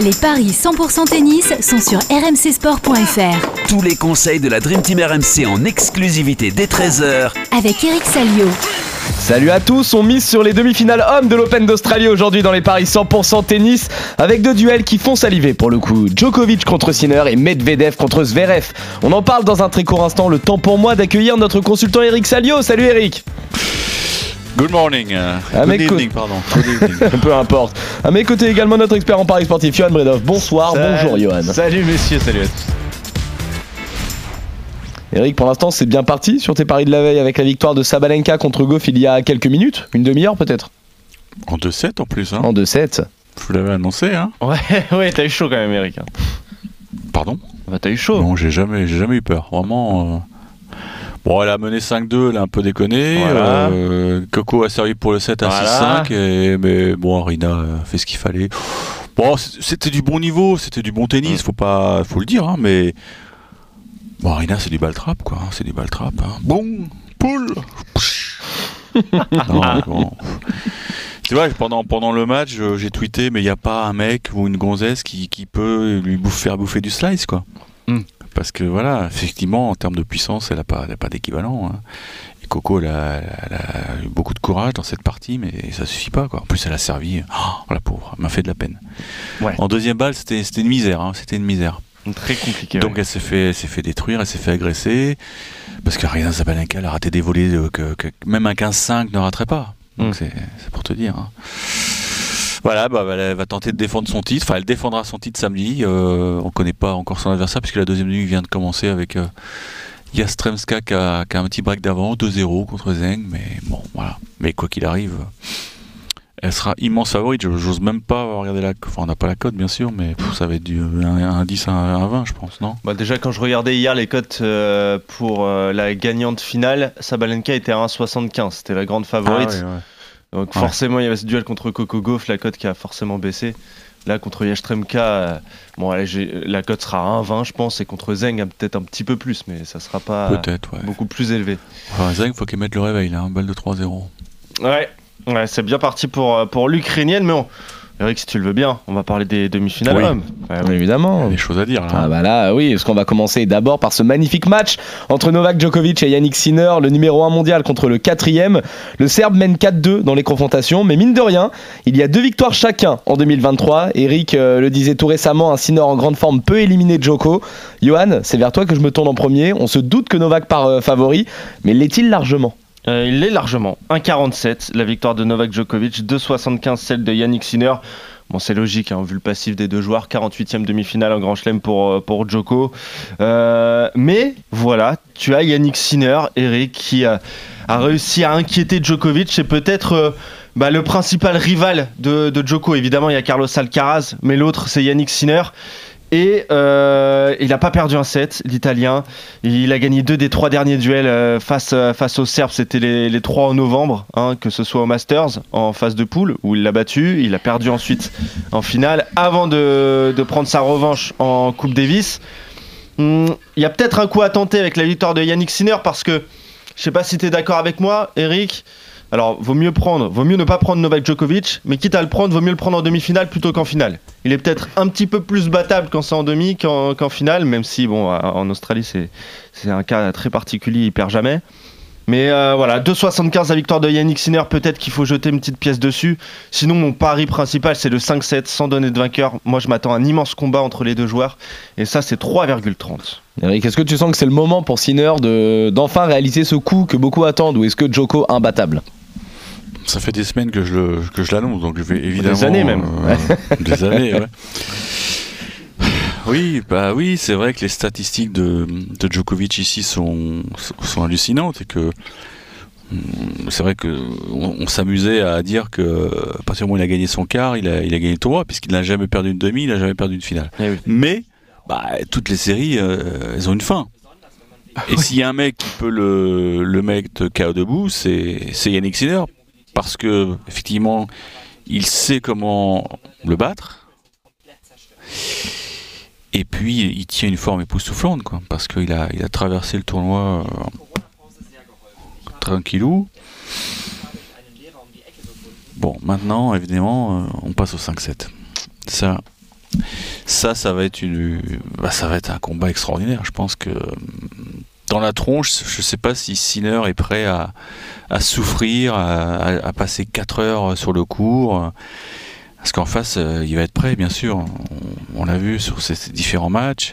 Les paris 100% tennis sont sur rmcsport.fr Tous les conseils de la Dream Team RMC en exclusivité dès 13h avec Eric Salio. Salut à tous, on mise sur les demi-finales hommes de l'Open d'Australie aujourd'hui dans les paris 100% tennis avec deux duels qui font saliver pour le coup. Djokovic contre Sinner et Medvedev contre Zverev. On en parle dans un très court instant, le temps pour moi d'accueillir notre consultant Eric Salio. Salut Eric Good morning. euh, Ah, good evening, pardon. Good evening. Peu importe. À mes côtés également notre expert en paris sportif, Johan Bredov. Bonsoir, bonjour Johan. Salut messieurs, salut à tous. Eric, pour l'instant c'est bien parti sur tes paris de la veille avec la victoire de Sabalenka contre Goff il y a quelques minutes, une demi-heure peut-être en 2-7 en plus. Hein. En 2-7. Je vous l'avais annoncé. Hein. Ouais, ouais, t'as eu chaud quand même, Eric. hein. Pardon? Bah, t'as eu chaud. Non, j'ai jamais, j'ai jamais eu peur. Vraiment. euh, Bon, elle a mené 5-2, elle a un peu déconné. Voilà. Euh, Coco a servi pour le 7 à Voilà. 6-5. et- Mais bon, Arina a fait ce qu'il fallait. Bon, c'était du bon niveau, c'était du bon tennis, Mm. faut, pas, faut le dire. Hein, mais. Bon, Arina, c'est du ball trap, quoi. hein, C'est du ball trap. Hein. Bon, poule Non, bon. Pendant, pendant le match, euh, j'ai tweeté, mais il n'y a pas un mec ou une gonzesse qui, qui peut lui bouffer, faire bouffer du slice, quoi. Hmm. Parce que voilà, effectivement, en termes de puissance, elle n'a pas, elle a pas d'équivalent. hein. Et Coco, elle a, elle a eu beaucoup de courage dans cette partie, mais ça suffit pas, quoi. En plus, elle a servi. Oh, la pauvre, elle m'a fait de la peine. Ouais. En deuxième balle, c'était une misère, hein, c'était une misère. Très compliqué. Donc ouais. elle s'est fait, s'est fait détruire, elle s'est fait agresser, parce qu'Arina Zabalenka elle a raté des volets que, que même un 15-5 ne raterait pas. Donc Mm. c'est c'est pour te dire. hein. Voilà, bah, elle va tenter de défendre son titre. Enfin, elle défendra son titre samedi. Euh, on connaît pas encore son adversaire puisque la deuxième nuit vient de commencer avec euh, Yastremska qui a, qui a un petit break d'avant, 2-0 contre Zeng. Mais bon, voilà. Mais quoi qu'il arrive, elle sera immense favorite. Je- J'ose même pas regarder la. Enfin, on n'a pas la cote bien sûr, mais pff, ça va être du 1, 10 à 1, 20, je pense, non? Bah, déjà, quand je regardais hier les cotes euh, pour euh, la gagnante finale, Sabalenka était à 1,75. C'était la grande favorite. Ah ouais, ouais. Donc Ouais. forcément, il y avait ce duel contre Coco Gauff, la cote qui a forcément baissé. Là, contre Yastremka, euh, bon, allez, la cote sera à 1,20, je pense, et contre Zeng, peut-être un petit peu plus, mais ça sera pas ouais. beaucoup plus élevé. Enfin, Zeng, faut qu'il mette le réveil, là, un balle de 3-0. Ouais, ouais c'est bien parti pour, euh, pour l'Ukrainienne, mais on... Eric, si tu le veux bien, on va parler des demi-finales. Oui. hommes. Ouais, ouais. Évidemment. Il y a des choses à dire, là. Ah bah là oui, parce qu'on va commencer d'abord par ce magnifique match entre Novak Djokovic et Yannick Sinner, le numéro 1 mondial contre le quatrième. Le Serbe mène 4-2 dans les confrontations, mais mine de rien, il y a deux victoires chacun en 2023. Eric euh, le disait tout récemment, un Sinner en grande forme peut éliminer Djoko. Johan, c'est vers toi que je me tourne en premier. On se doute que Novak part euh, favori, mais l'est-il largement? Euh, il l'est largement. 1,47 la victoire de Novak Djokovic, 2,75 celle de Yannick Sinner. Bon, c'est logique, hein, vu le passif des deux joueurs. 48e demi-finale en Grand Chelem pour, euh, pour Djoko. Euh, mais voilà, tu as Yannick Sinner, Eric, qui a, réussi à inquiéter Djokovic. C'est peut-être bah, le principal rival de, de Djoko. Évidemment, il y a Carlos Alcaraz, mais l'autre, c'est Yannick Sinner. Et euh, il n'a pas perdu un set, l'Italien. Il a gagné deux des trois derniers duels euh, face, euh, face aux Serbes. C'était les, les trois en novembre, hein, que ce soit au Masters, en phase de poule, où il l'a battu. Il a perdu ensuite en finale, avant de, prendre sa revanche en Coupe Davis. Hum, Il y a peut-être un coup à tenter avec la victoire de Yannick Sinner, parce que, je sais pas si tu es d'accord avec moi, Eric. Alors, vaut mieux prendre, vaut mieux ne pas prendre Novak Djokovic, mais quitte à le prendre, vaut mieux le prendre en demi-finale plutôt qu'en finale. Il est peut-être un petit peu plus battable quand c'est en demi qu'en finale, même si, bon, en Australie, c'est un cas très particulier, il perd jamais. Mais euh, voilà, 2,75 la victoire de Yannick Sinner, peut-être qu'il faut jeter une petite pièce dessus. Sinon, mon pari principal, c'est le 5-7 sans donner de vainqueur. Moi, je m'attends à un immense combat entre les deux joueurs, et ça, c'est 3,30. Eric, est-ce que tu sens que c'est le moment pour Sinner de- d'enfin réaliser ce coup que beaucoup attendent, ou est-ce que Djoko imbattable? Ça fait des semaines que je le- que je l'annonce, donc je vais évidemment. années même. euh, des années, ouais. Oui, bah oui, c'est vrai que les statistiques de, de Djokovic ici sont, sont hallucinantes et que hum, c'est vrai que on, on s'amusait à dire que à partir du moment où il a gagné son quart, il a, il a gagné le tournoi puisqu'il n'a jamais perdu une demi, il n'a jamais perdu une finale. Eh oui. Mais bah, toutes les séries, euh, elles ont une fin. Et s'il y a un mec qui peut le, le mettre KO debout, c'est c'est Yannick Sinner. Parce que, effectivement, il sait comment le battre. Et puis, il tient une forme époustouflante, quoi. Parce qu'il a, il a traversé le tournoi euh, tranquillou. Bon, maintenant, évidemment, euh, on passe au 5-7. Ça, ça, ça va être une, bah, ça va être un combat extraordinaire. Je pense que dans la tronche, je ne sais pas si Sinner est prêt à, à souffrir, à, à, passer 4 heures sur le cours. Parce qu'en face, euh, il va être prêt, bien sûr. On, on l'a vu sur ces, ces, différents matchs.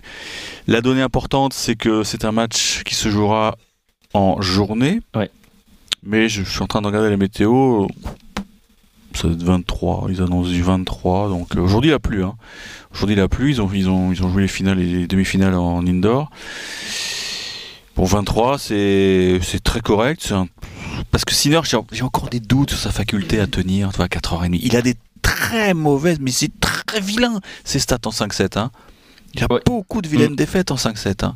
La donnée importante, c'est que c'est un match qui se jouera en journée. Ouais. Mais je, je suis en train de regarder la météo ça doit être 23, ils annoncent du 23, donc euh, aujourd'hui il a plu. Hein. Aujourd'hui il a plu, ils ont, ils, ont, ils ont joué les finales et les demi-finales en indoor. Bon 23 c'est très correct, un... parce que Sinner j'ai encore des doutes sur sa faculté à tenir à 4h30. Il a des très mauvaises, mais c'est très vilain ces stats en 5-7. Hein. Il a ouais. beaucoup de vilaines mmh. défaites en 5-7. Hein.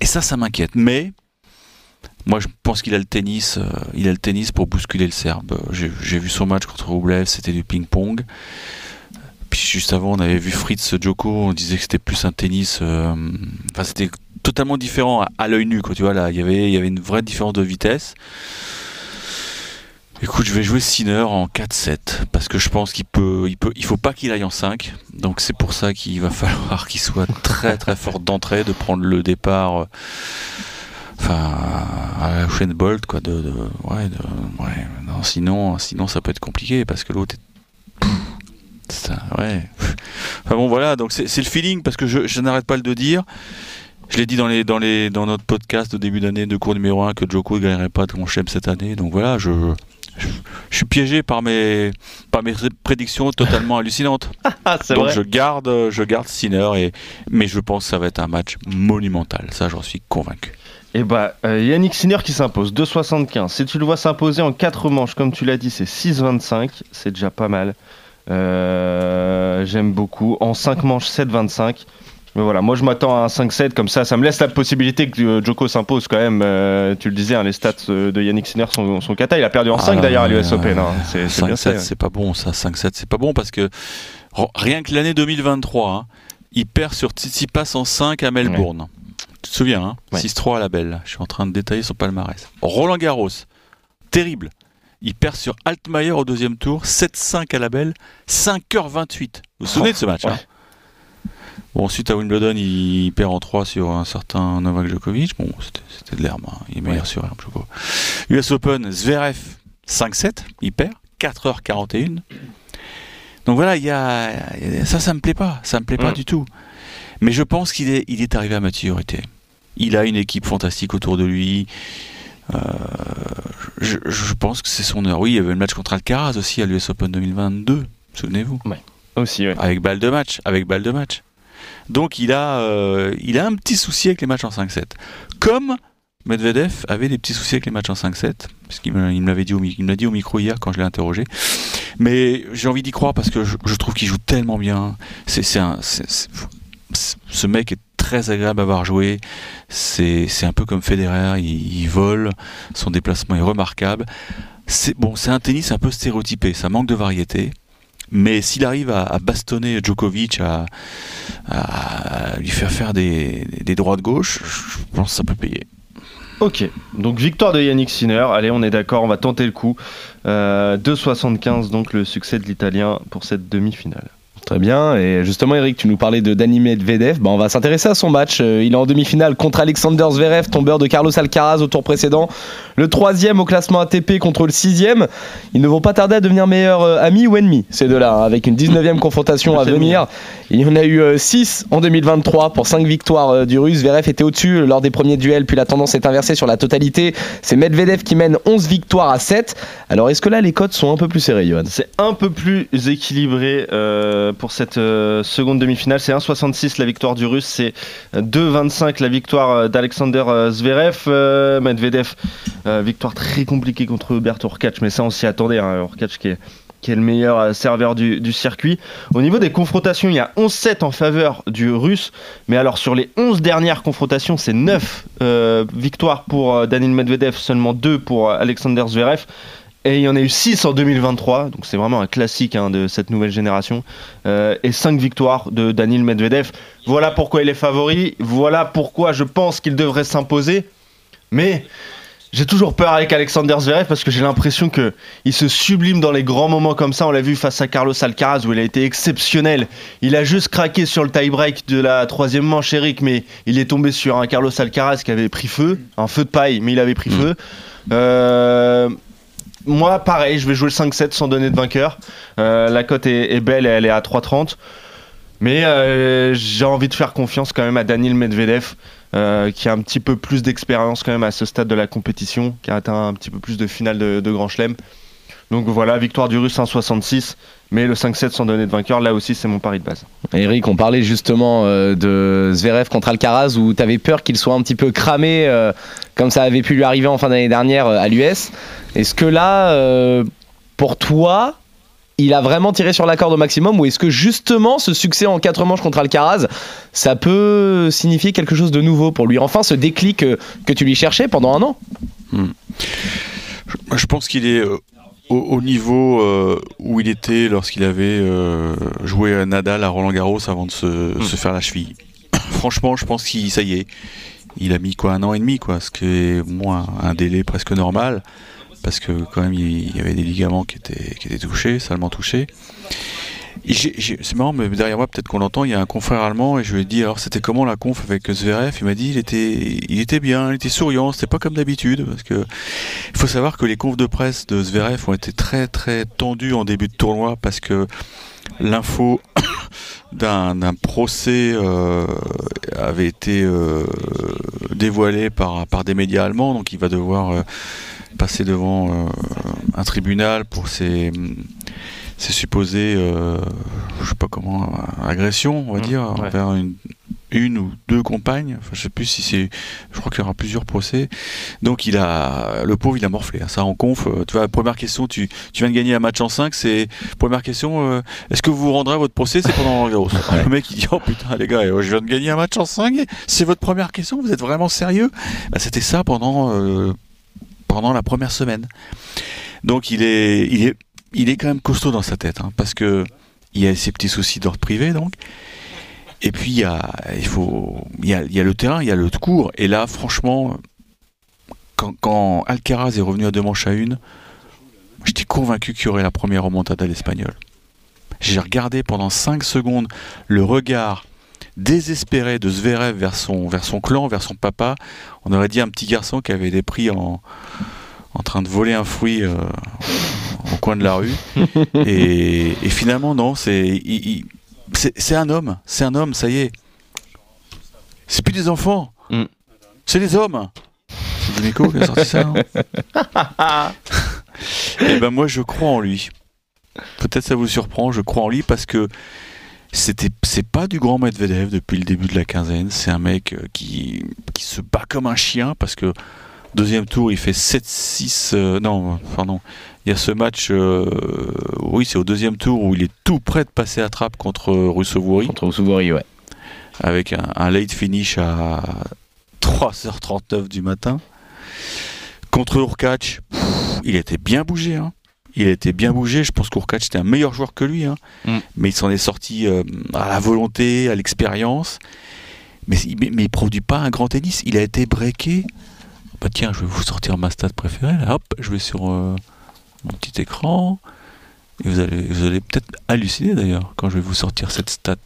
Et ça, ça m'inquiète. Mais moi, je pense qu'il a le tennis. Euh, il a le tennis pour bousculer le Serbe. J'ai vu son match contre Rublev, c'était du ping-pong. Puis juste avant, on avait vu Fritz Joko. On disait que c'était plus un tennis. Euh, enfin, c'était totalement différent à, l'œil nu. Quoi, tu vois là, il y avait, il y avait une vraie différence de vitesse. Écoute, je vais jouer Sinner en 4-7 parce que je pense qu'il peut, il peut, il faut pas qu'il aille en 5. Donc c'est pour ça qu'il va falloir qu'il soit très très fort d'entrée, de prendre le départ. Euh, enfin à la Usain Bolt quoi de, de, ouais, de ouais non sinon sinon ça peut être compliqué parce que l'autre est ça, ouais enfin bon voilà donc c'est le feeling parce que je, je n'arrête pas de dire je l'ai dit dans, les, dans, les, dans notre podcast au début d'année de cours numéro 1 que Joko ne gagnerait pas de Grand Chelem cette année. Donc voilà, je, je, je, suis piégé par mes, par mes prédictions totalement hallucinantes. Donc vrai. je garde, je garde Sinner, et, mais je pense que ça va être un match monumental. Ça, j'en suis convaincu. Et bah, euh, Yannick Sinner qui s'impose, 2,75. Si tu le vois s'imposer en 4 manches, comme tu l'as dit, c'est 6,25. C'est déjà pas mal. Euh, J'aime beaucoup. En 5 manches, 7,25. Mais voilà, moi je m'attends à un 5-7 comme ça, ça me laisse la possibilité que euh, Joko s'impose quand même. Euh, tu le disais, hein, les stats de Yannick Sinner sont, sont cata. Il a perdu en 5 ah, d'ailleurs à l'US euh, Open. Hein. C'est 5-7, c'est pas bon ça. 5-7, c'est pas bon parce que rien que l'année 2023, hein, il perd sur Tsitsipas en 5 à Melbourne. Ouais. Tu te souviens, hein? Ouais. 6-3 à la belle. Je suis en train de détailler son palmarès. Roland Garros, terrible. Il perd sur Altmaier au deuxième tour, 7-5 à la belle, 5h28. Vous vous souvenez oh, de ce match ouais. Bon, ensuite à Wimbledon, il perd en 3 sur un certain Novak Djokovic. Bon, c'était de l'herbe, hein. il est meilleur ouais. sur herbe, Djoko. US Open, Zverev 5-7, il perd, 4h41. Donc voilà, il y a, ça, ça me plaît pas, ça me plaît pas mmh. du tout. Mais je pense qu'il est, il est arrivé à maturité. Il a une équipe fantastique autour de lui. Euh, je, je, pense que c'est son heure. Oui, il y avait le match contre Alcaraz aussi à l'US Open 2022, souvenez-vous. Ouais. Aussi, ouais. Avec balle de match, avec balle de match. Donc il a, euh, il a un petit souci avec les matchs en 5-7. Comme Medvedev avait des petits soucis avec les matchs en 5-7, parce qu'il me l'avait dit, au, il dit au micro hier quand je l'ai interrogé. Mais j'ai envie d'y croire parce que je, trouve qu'il joue tellement bien. C'est ce mec est très agréable à avoir joué. C'est un peu comme Federer, il, il, vole, son déplacement est remarquable. C'est bon, c'est un tennis un peu stéréotypé, ça manque de variété. Mais s'il arrive à, bastonner Djokovic, à, lui faire faire des, des droits de gauche, je pense que ça peut payer. Ok, donc victoire de Yannick Sinner. Allez, on est d'accord, on va tenter le coup. Euh, 2,75 donc le succès de l'Italien pour cette demi-finale. Très bien. Et justement, Eric, tu nous parlais de Dani Medvedev. Ben, on va s'intéresser à son match. Euh, il est en demi-finale contre Alexander Zverev, tombeur de Carlos Alcaraz au tour précédent. Le troisième au classement ATP contre le sixième. Ils ne vont pas tarder à devenir meilleurs euh, amis ou ennemis, ces deux-là, hein, avec une 19e confrontation à venir. Il y en a eu 6 euh, en 2023 pour 5 victoires du Russe. Zverev était au-dessus lors des premiers duels, puis la tendance est inversée sur la totalité. C'est Medvedev qui mène 11 victoires à 7. Alors, est-ce que là, les cotes sont un peu plus serrées, Johan? C'est un peu plus équilibré. Euh pour cette euh, seconde demi-finale. C'est 1,66 la victoire du Russe, c'est 2,25 la victoire d'Alexander Zverev. Euh, Medvedev, euh, victoire très compliquée contre Hubert Urkacz, mais ça on s'y attendait. Hein, qui est, qui est le meilleur serveur du, circuit. Au niveau des confrontations, il y a 11-7 en faveur du Russe, mais alors sur les 11 dernières confrontations, c'est 9 euh, victoires pour Daniil Medvedev, seulement 2 pour Alexander Zverev. Et il y en a eu 6 en 2023, donc c'est vraiment un classique hein, de cette nouvelle génération. Euh, et 5 victoires de Daniil Medvedev. Voilà pourquoi il est favori, voilà pourquoi je pense qu'il devrait s'imposer. Mais J'ai toujours peur avec Alexander Zverev parce que j'ai l'impression que il se sublime dans les grands moments comme ça. On l'a vu face à Carlos Alcaraz où il a été exceptionnel. Il a juste craqué sur le tie-break de la troisième manche, Eric, mais il est tombé sur un Carlos Alcaraz qui avait pris feu, un feu de paille, mais il avait pris Mm. feu. Euh, moi, pareil, je vais jouer le 5-7 sans donner de vainqueur. Euh, la cote est, est belle et elle est à 3,30. Mais euh, j'ai envie de faire confiance quand même à Daniil Medvedev, euh, qui a un petit peu plus d'expérience quand même à ce stade de la compétition, qui a atteint un petit peu plus de finale de, Grand Chelem. Donc voilà, victoire du Russe 1,66, mais le 5-7 sans donner de vainqueur, là aussi c'est mon pari de base. Eric, on parlait justement euh, de Zverev contre Alcaraz où tu avais peur qu'il soit un petit peu cramé comme ça avait pu lui arriver en fin d'année dernière à l'US. Est-ce que là, pour toi, il a vraiment tiré sur la corde au maximum ou est-ce que justement ce succès en 4 manches contre Alcaraz, ça peut signifier quelque chose de nouveau pour lui Enfin, ce déclic euh, que tu lui cherchais pendant un an Je, je pense qu'il est euh, au, au niveau euh, où il était lorsqu'il avait euh, joué à Nadal à Roland Garros avant de se, se faire la cheville. Franchement, je pense qu'il ça y est. Il a mis quoi un an et demi, quoi, ce qui est moins un délai presque normal, parce que quand même il y avait des ligaments qui étaient, qui étaient touchés, salement touchés. C'est marrant, mais derrière moi, peut-être qu'on l'entend, il y a un confrère allemand et je lui ai dit alors c'était comment la conf avec Zverev? Il m'a dit il était, il était bien, il était souriant, c'était pas comme d'habitude parce que il faut savoir que les confs de presse de Zverev ont été très très tendues en début de tournoi parce que l'info d'un d'un procès euh, avait été euh, dévoilée par, par des médias allemands, donc il va devoir euh, passer devant euh, un tribunal pour ses, ses supposées, euh, je sais pas comment, agressions, on va Mmh, dire, ouais. envers une, une ou deux compagnes. Enfin, je sais plus si c'est, je crois qu'il y aura plusieurs procès. Donc il a, le pauvre, il a morflé. hein. Ça en conf. euh, Tu vois, première question, tu, tu viens de gagner un match en 5, c'est première question. euh, Est-ce que vous vous rendrez à votre procès C'est pendant Roland. Le mec il dit oh putain les gars, je viens de gagner un match en 5. C'est votre première question Vous êtes vraiment sérieux? Bah, C'était ça pendant euh, pendant la première semaine. Donc il est il est il est quand même costaud dans sa tête, hein, parce que il y a ses petits soucis d'ordre privé donc. Et puis il y a, il faut, il y a, le terrain, il y a le cours. Et là, franchement, quand, quand Alcaraz est revenu à deux manches à une, j'étais convaincu qu'il y aurait la première remontada à l'espagnol. J'ai regardé pendant 5 secondes le regard désespéré de Zverev vers son, vers son clan, vers son papa. On aurait dit un petit garçon qui avait été pris en, en train de voler un fruit euh, au coin de la rue. et, et finalement, non, c'est un homme, c'est un homme, ça y est. C'est plus des enfants, Mm. c'est des hommes. C'est Dimeco qui a sorti ça. Et ben moi, je crois en lui. Peut-être ça vous surprend, je crois en lui parce que c'était c'est pas du grand Medvedev depuis le début de la quinzaine. C'est un mec euh, qui, qui se bat comme un chien parce que deuxième tour il fait 7-6. euh, non, pardon. Il y a ce match, euh, oui, c'est au deuxième tour où il est tout prêt de passer à trappe contre Russovori Contre Oussouvori, ouais. avec un, un late finish à 3h39 du matin. Contre Urkac, il était bien bougé. Hein. Il était bien bougé. Je pense qu'Urkac était un meilleur joueur que lui. Hein. Mm. Mais il s'en est sorti euh, à la volonté, à l'expérience. Mais, il- mais, mais il produit pas un grand tennis. Il a été breaké. Bah tiens, je vais vous sortir ma stat préférée. Là. Hop, je vais sur euh, mon petit écran. Et vous allez, vous allez peut-être halluciner d'ailleurs quand je vais vous sortir cette stat.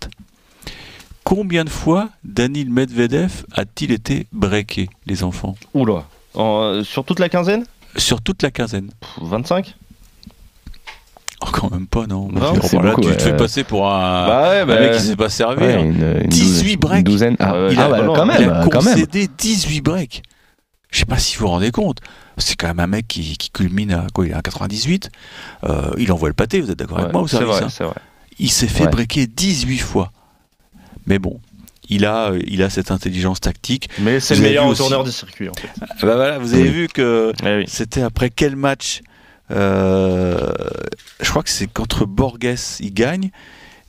Combien de fois Danil Medvedev a-t-il été breaké, les enfants? Oula. En- sur toute la quinzaine? Sur toute la quinzaine Pff, 25 Oh, quand même pas, non. Non, Là, c'est là, beaucoup, tu te fais passer pour un, Bah ouais, un bah, mec qui sait pas. Ouais, une, une 18 douzaine- breaks. une douzaine. Ah, Ah il ah a, bah, quand il même, a quand même. concédé 18 breaks. Je sais pas si vous vous rendez compte. C'est quand même un mec qui, qui culmine à quoi Il est à 98. Euh, il envoie le pâté, vous êtes d'accord avec moi service vrai, hein. Il s'est fait breaker 18 fois. Mais bon, il a, euh, il a cette intelligence tactique. Mais c'est le meilleur tourneur du circuit en fait. Bah voilà, vous avez vu que Eh oui. C'était après quel match Je crois que c'est contre Borges, il gagne.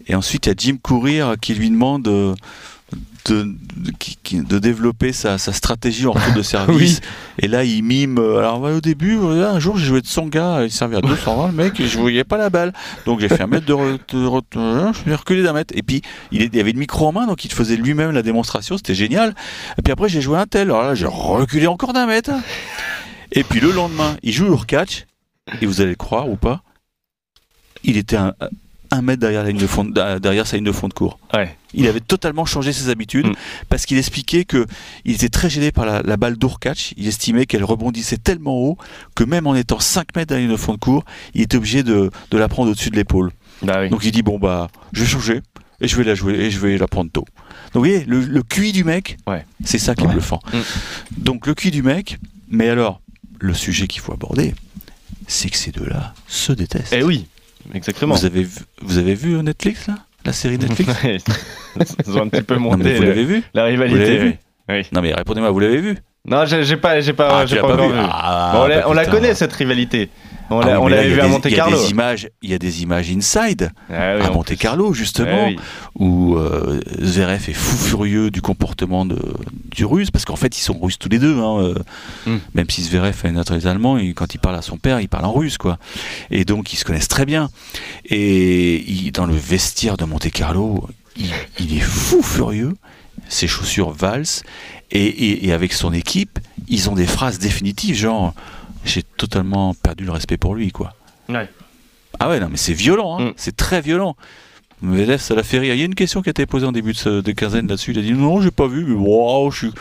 Et ensuite, il y a Jim Courir qui lui demande de, de, développer sa, sa stratégie en retour de service. Et là, il mime. euh, Alors, au début, euh, un jour, j'ai joué de Songa, il servait à 220, le mec, et je voyais pas la balle. Donc, j'ai fait un mètre de, re- de re- euh, je suis reculé d'un mètre. Et puis, il, il avait le micro en main, donc il faisait lui-même la démonstration, c'était génial. Et puis après, j'ai joué un tel. Alors là, j'ai reculé encore d'un mètre. Et puis le lendemain, il joue au catch, et vous allez le croire ou pas, il était un, un mètre derrière, la ligne de fond, derrière sa ligne de fond de cours. Ouais. Il avait totalement changé ses habitudes Mm. parce qu'il expliquait que il était très gêné par la, la balle d'Ourkach. Il estimait qu'elle rebondissait tellement haut que même en étant 5 mètres derrière la ligne de fond de cours, il était obligé de, de la prendre au-dessus de l'épaule. Bah oui. Donc il dit bon bah je vais changer et je vais la jouer et je vais la prendre tôt. Donc vous voyez le, le QI du mec, Ouais. c'est ça qui est Ouais. bluffant. Mm. Donc le QI du mec, mais alors le sujet qu'il faut aborder, c'est que ces deux-là se détestent. Eh oui, exactement. Vous avez vu, vous avez vu Netflix là, la série Netflix? Ils ont un petit peu Non mais monté vous le- l'avez vu? la Vous rivalité. l'avez vu? Oui. Non mais répondez-moi, vous l'avez vu? Non, j'ai pas, j'ai pas, Ah, j'ai pas vu. Ah, Bon, on la, bah, on la putain. connaît cette rivalité. On Ah l'a- oui, vu à Monte Il y a Carlo. des images, il y a des images inside Ah oui, à Monte. Carlo justement. Ah oui. où euh, Zverev est fou furieux du comportement de, du russe, parce qu'en fait ils sont russes tous les deux, hein, euh, Mm. même si Zverev est naturalisé allemand, et quand il parle à son père, il parle en russe, quoi. Et donc ils se connaissent très bien. Et il- dans le vestiaire de Monte Carlo, il, il est fou furieux, ses chaussures valsent, et, et- et avec son équipe, ils ont des phrases définitives, genre j'ai totalement perdu le respect pour lui, quoi. Ouais. Ah ouais, non, mais c'est violent, hein. Mm. c'est très violent. Medvedev, ça l'a fait rire. Il y a une question qui a été posée en début de, ce- de quinzaine là-dessus. Il a dit non, j'ai pas vu, mais wow, je suis.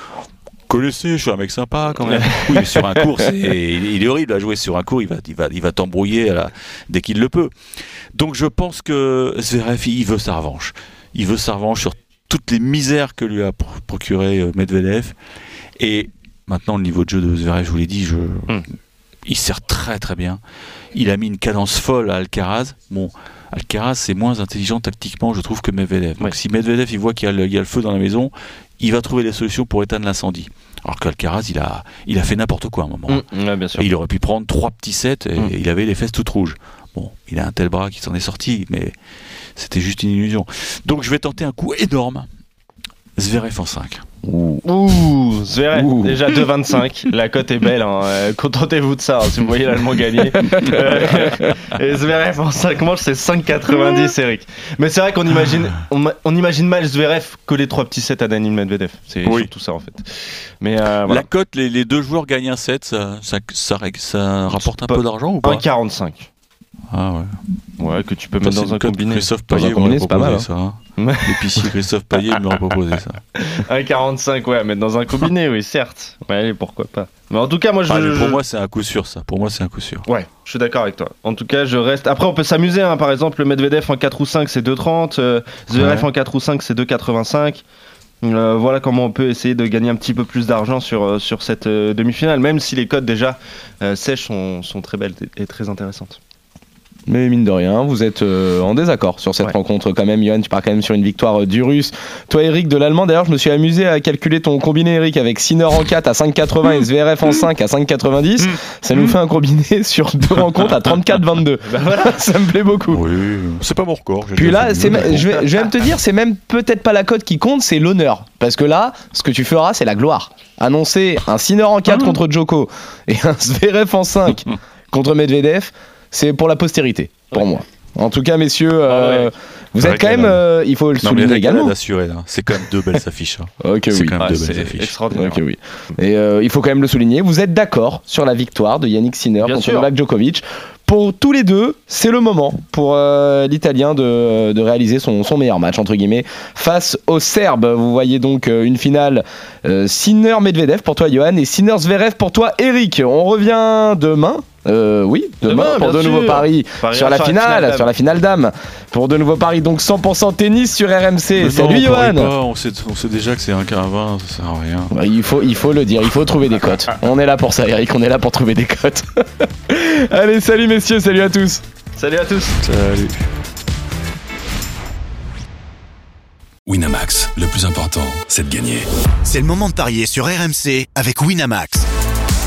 Connaissez, je suis un mec sympa quand même. oui, mais sur un cours, il, est horrible à jouer sur un cours. Il va, il va, il va t'embrouiller dès qu'il le peut. Donc je pense que Zverev, il veut sa revanche. Il veut sa revanche sur toutes les misères que lui a pro- procuré euh, Medvedev. Et maintenant, le niveau de jeu de Zverev, je vous l'ai dit, je, Mm. il sert très très bien. Il a mis une cadence folle à Alcaraz. Bon, Alcaraz, c'est moins intelligent tactiquement, je trouve, que Medvedev. Donc Ouais. si Medvedev, il voit qu'il y, a le- il y a le feu dans la maison, il va trouver des solutions pour éteindre l'incendie. Alors qu'Alcaraz, il a, il a fait n'importe quoi à un moment. Mm, ouais, bien sûr. Et il aurait pu prendre trois petits sets et Mm. il avait les fesses toutes rouges. Bon, il a un tel bras qui s'en est sorti, mais c'était juste une illusion. Donc je vais tenter un coup énorme. Zverev en 5. Ouh, Zverev, Ouh. déjà 2,25. La cote est belle. hein. Euh, Contentez-vous de ça hein, si vous voyez l'Allemand gagner. Euh, et Zverev en 5 manches, c'est 5,90, Eric. Mais c'est vrai qu'on imagine, on, ma- on imagine mal Zverev que les trois petits sets à Daniel Medvedev. C'est Oui. surtout ça en fait. Mais euh, voilà. La cote, les, les deux joueurs gagnent un set, ça, ça, ça, ça rapporte un peu d'argent ou pas? 1,45. Ah ouais. Ouais, que tu peux mettre dans un combiné. Christophe Payet m'aurait c'est pas proposé mal, ça. hein. L'épicier Christophe Payet m'aurait proposé ça. 1,45, ouais, mettre dans un combiné, oui, certes. Ouais, allez, pourquoi pas. Mais en tout cas, moi je. Ah, je- pour moi, c'est un coup sûr ça. Pour moi, c'est un coup sûr. Ouais, je suis d'accord avec toi. En tout cas, je reste. Après, on peut s'amuser. Hein. Par exemple, le Medvedev en 4 ou 5, c'est 2,30. Euh, Zverev Ouais. en 4 ou 5, c'est 2,85. Euh, voilà comment on peut essayer de gagner un petit peu plus d'argent sur, euh, sur cette euh, demi-finale, même si les codes déjà euh, sèches sont, sont très belles et très intéressantes. Mais mine de rien, vous êtes euh, en désaccord sur cette Ouais. rencontre quand même. Johan, tu pars quand même sur une victoire euh, du russe. Toi, Eric, de l'allemand. D'ailleurs, je me suis amusé à calculer ton combiné, Eric, avec Sinner en 4 à 5,80 et Zverev en 5 à 5,90. Ça nous fait un combiné sur deux rencontres à 34,22. Ça me plaît beaucoup. Oui, c'est pas mon record. Puis là, je, vais, je vais même te dire, c'est même peut-être pas la cote qui compte, c'est l'honneur. Parce que là, ce que tu feras, c'est la gloire. Annoncer un Sinner en 4 contre Djoko et un Zverev en 5 contre Medvedev, c'est pour la postérité, pour moi. En tout cas, messieurs, euh, ouais. vous êtes quand même, euh, il faut le. Non, souligner également. assurée, là. C'est quand même deux belles affiches. hein. Ok, C'est oui. quand même Ah, deux belles affiches. extraordinaire. Ok, oui. Et euh, il faut quand même le souligner, vous êtes d'accord sur la victoire de Yannick Sinner Bien contre. Novak Djokovic. Pour tous les deux, c'est le moment pour euh, l'Italien de, de réaliser son, son meilleur match, entre guillemets, face aux Serbes. Vous voyez donc euh, une finale euh, Sinner-Medvedev pour toi, Johan, et Sinner-Zverev pour toi, Eric. On revient demain. Euh, oui, demain, Demain, pour de nouveaux sûr. paris Paris sur la finale, sur la finale dame. Pour de nouveaux paris, donc 100% tennis sur RMC. Mais Salut Johan. on, sait, on sait déjà que c'est un 20, ça sert à rien. Il faut, il faut le dire, il faut trouver des cotes. On est là pour ça, Eric, on est là pour trouver des cotes. Allez, salut messieurs, salut à tous. Salut à tous. Salut. Winamax, le plus important, c'est de gagner. C'est le moment de parier sur RMC avec Winamax.